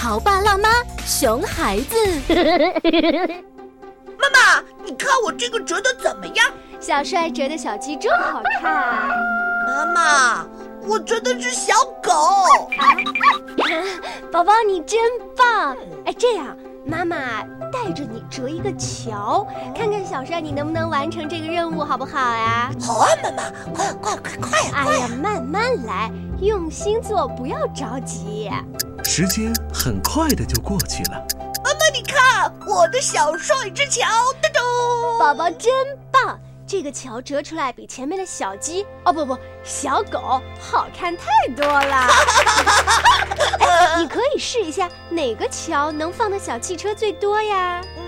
潮爸辣妈熊孩子。妈妈，你看我这个折的怎么样？小帅折的小鸡真好看。妈妈，我折的是小狗。宝宝，你真棒！哎，这样，妈妈带着你折一个桥，看看小帅你能不能完成这个任务，好不好呀？好啊，妈妈，快快快快呀！哎呀，慢慢来，用心做，不要着急。时间很快的就过去了。妈妈，你看我的小帅之桥，噔噔！宝宝真棒，这个桥折出来比前面的小鸡哦不不小狗好看太多了。试一下哪个桥能放的小汽车最多呀？嗯，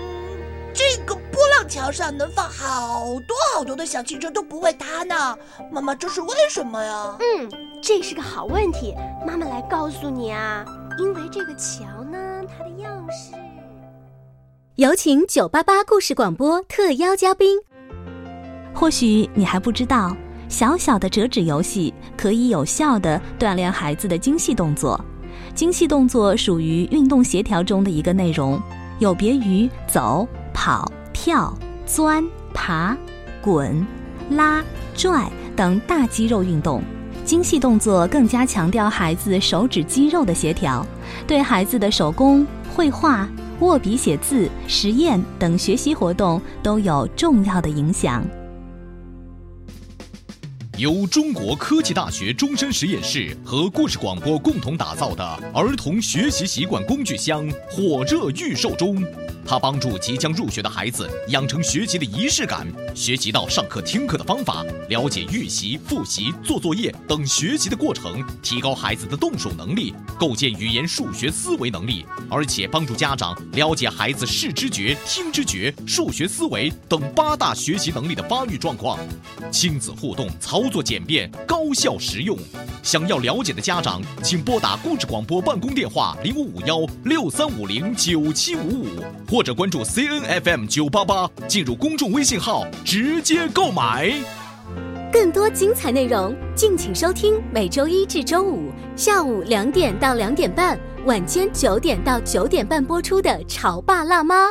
这个波浪桥上能放好多好多的小汽车都不会塌呢。妈妈，这是为什么呀？嗯，这是个好问题，妈妈来告诉你啊。因为这个桥呢，它的样式。有请九八八故事广播特邀嘉宾。或许你还不知道，小小的折纸游戏可以有效的锻炼孩子的精细动作。精细动作属于运动协调中的一个内容，有别于走、跑、跳、钻、爬、滚、拉、拽等大肌肉运动。精细动作更加强调孩子手指肌肉的协调，对孩子的手工、绘画、握笔写字、实验等学习活动都有重要的影响。由中国科技大学终身实验室和故事广播共同打造的儿童学习习惯工具箱火热预售中。它帮助即将入学的孩子养成学习的仪式感，学习到上课听课的方法，了解预习、复习、做作业等学习的过程，提高孩子的动手能力，构建语言数学思维能力，而且帮助家长了解孩子视知觉、听知觉、数学思维等八大学习能力的发育状况。亲子互动，操作简便，高效实用。想要了解的家长，请拨打故事广播办公电话零五五幺六三五零九七五五，或者关注 C N F M 九八八，进入公众微信号直接购买。更多精彩内容，敬请收听每周一至周五下午两点到两点半，晚间九点到九点半播出的《潮爸辣妈》。